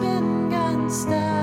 bin ganz dein.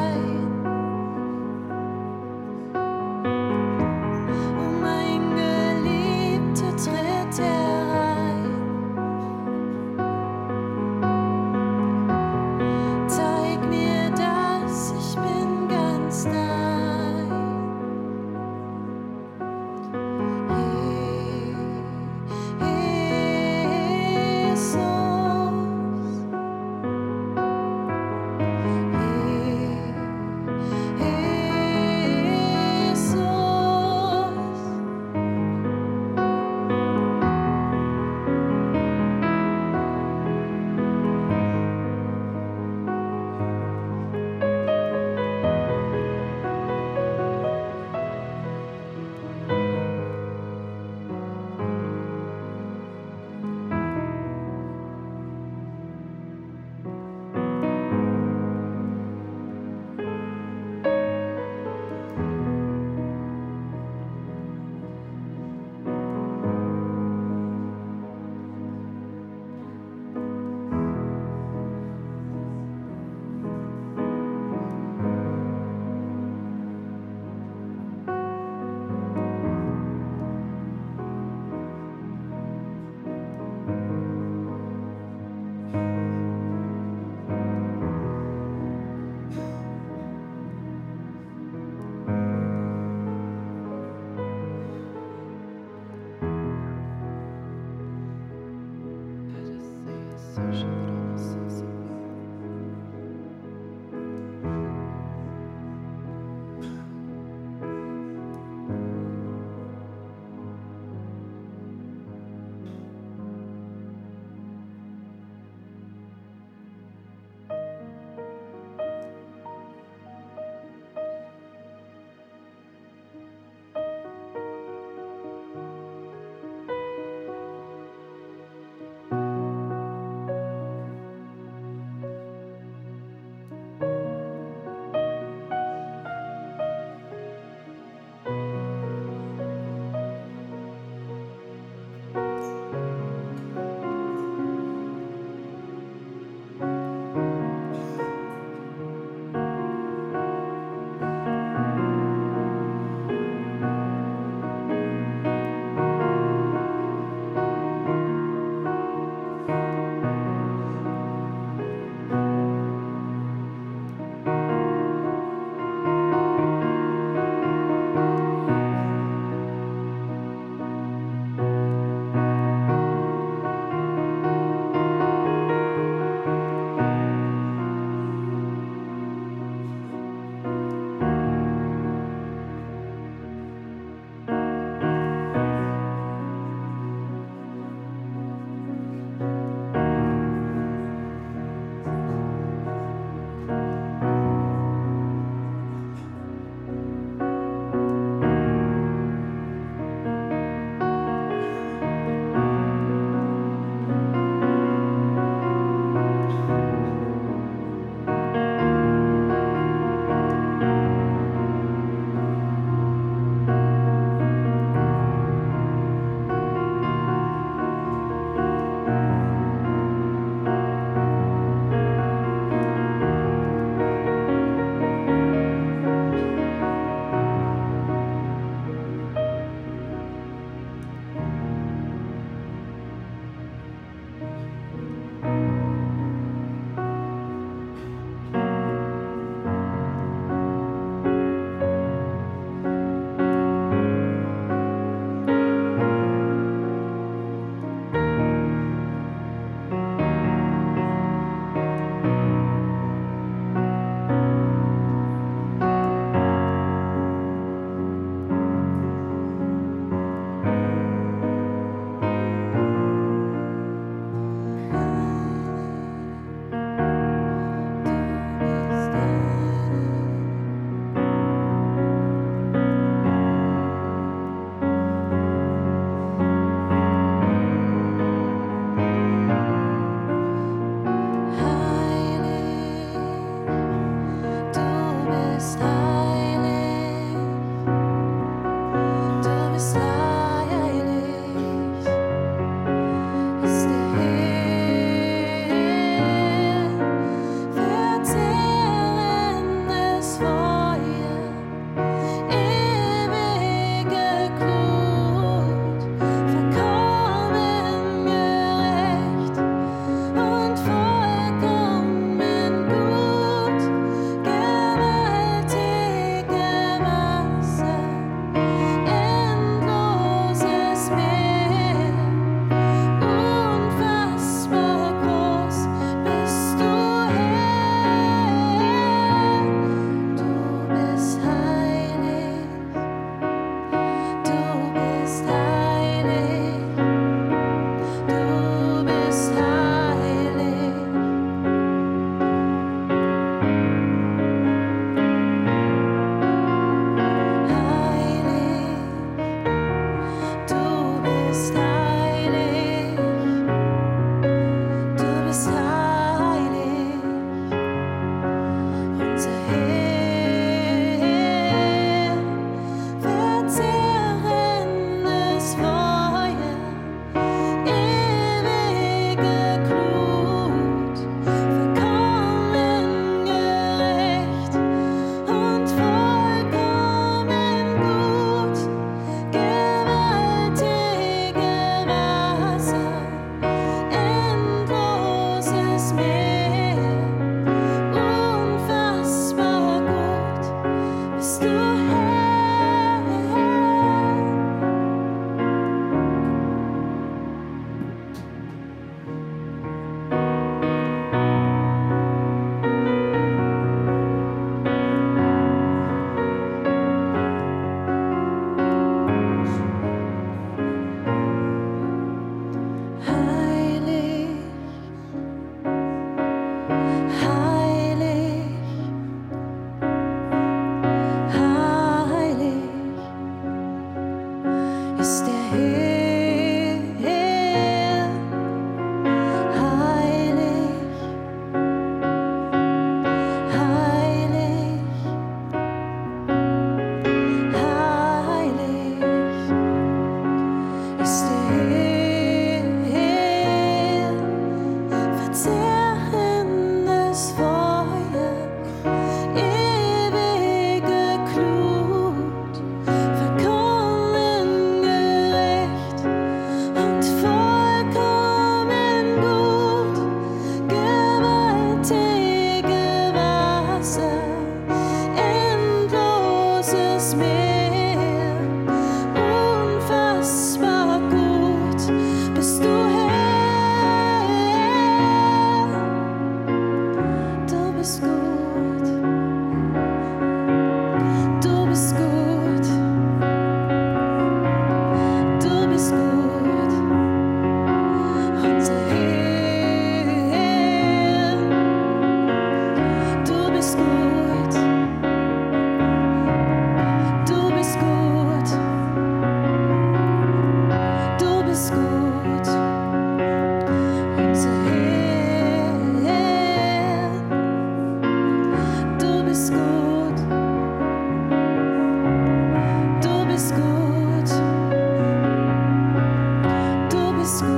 school.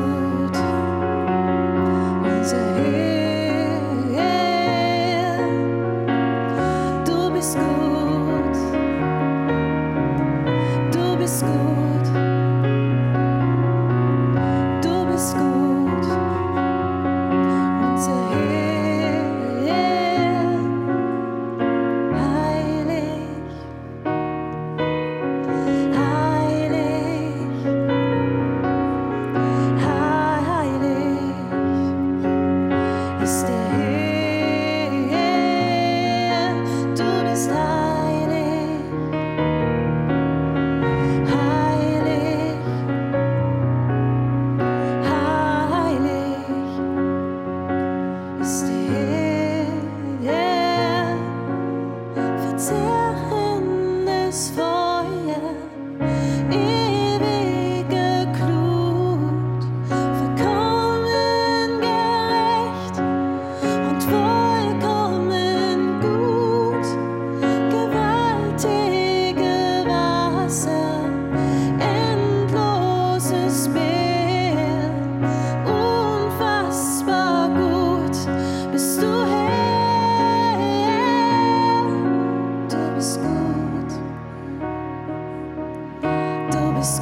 то без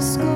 school.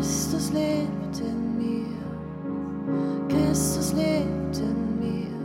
Christus lebt in mir. Christus lebt in mir.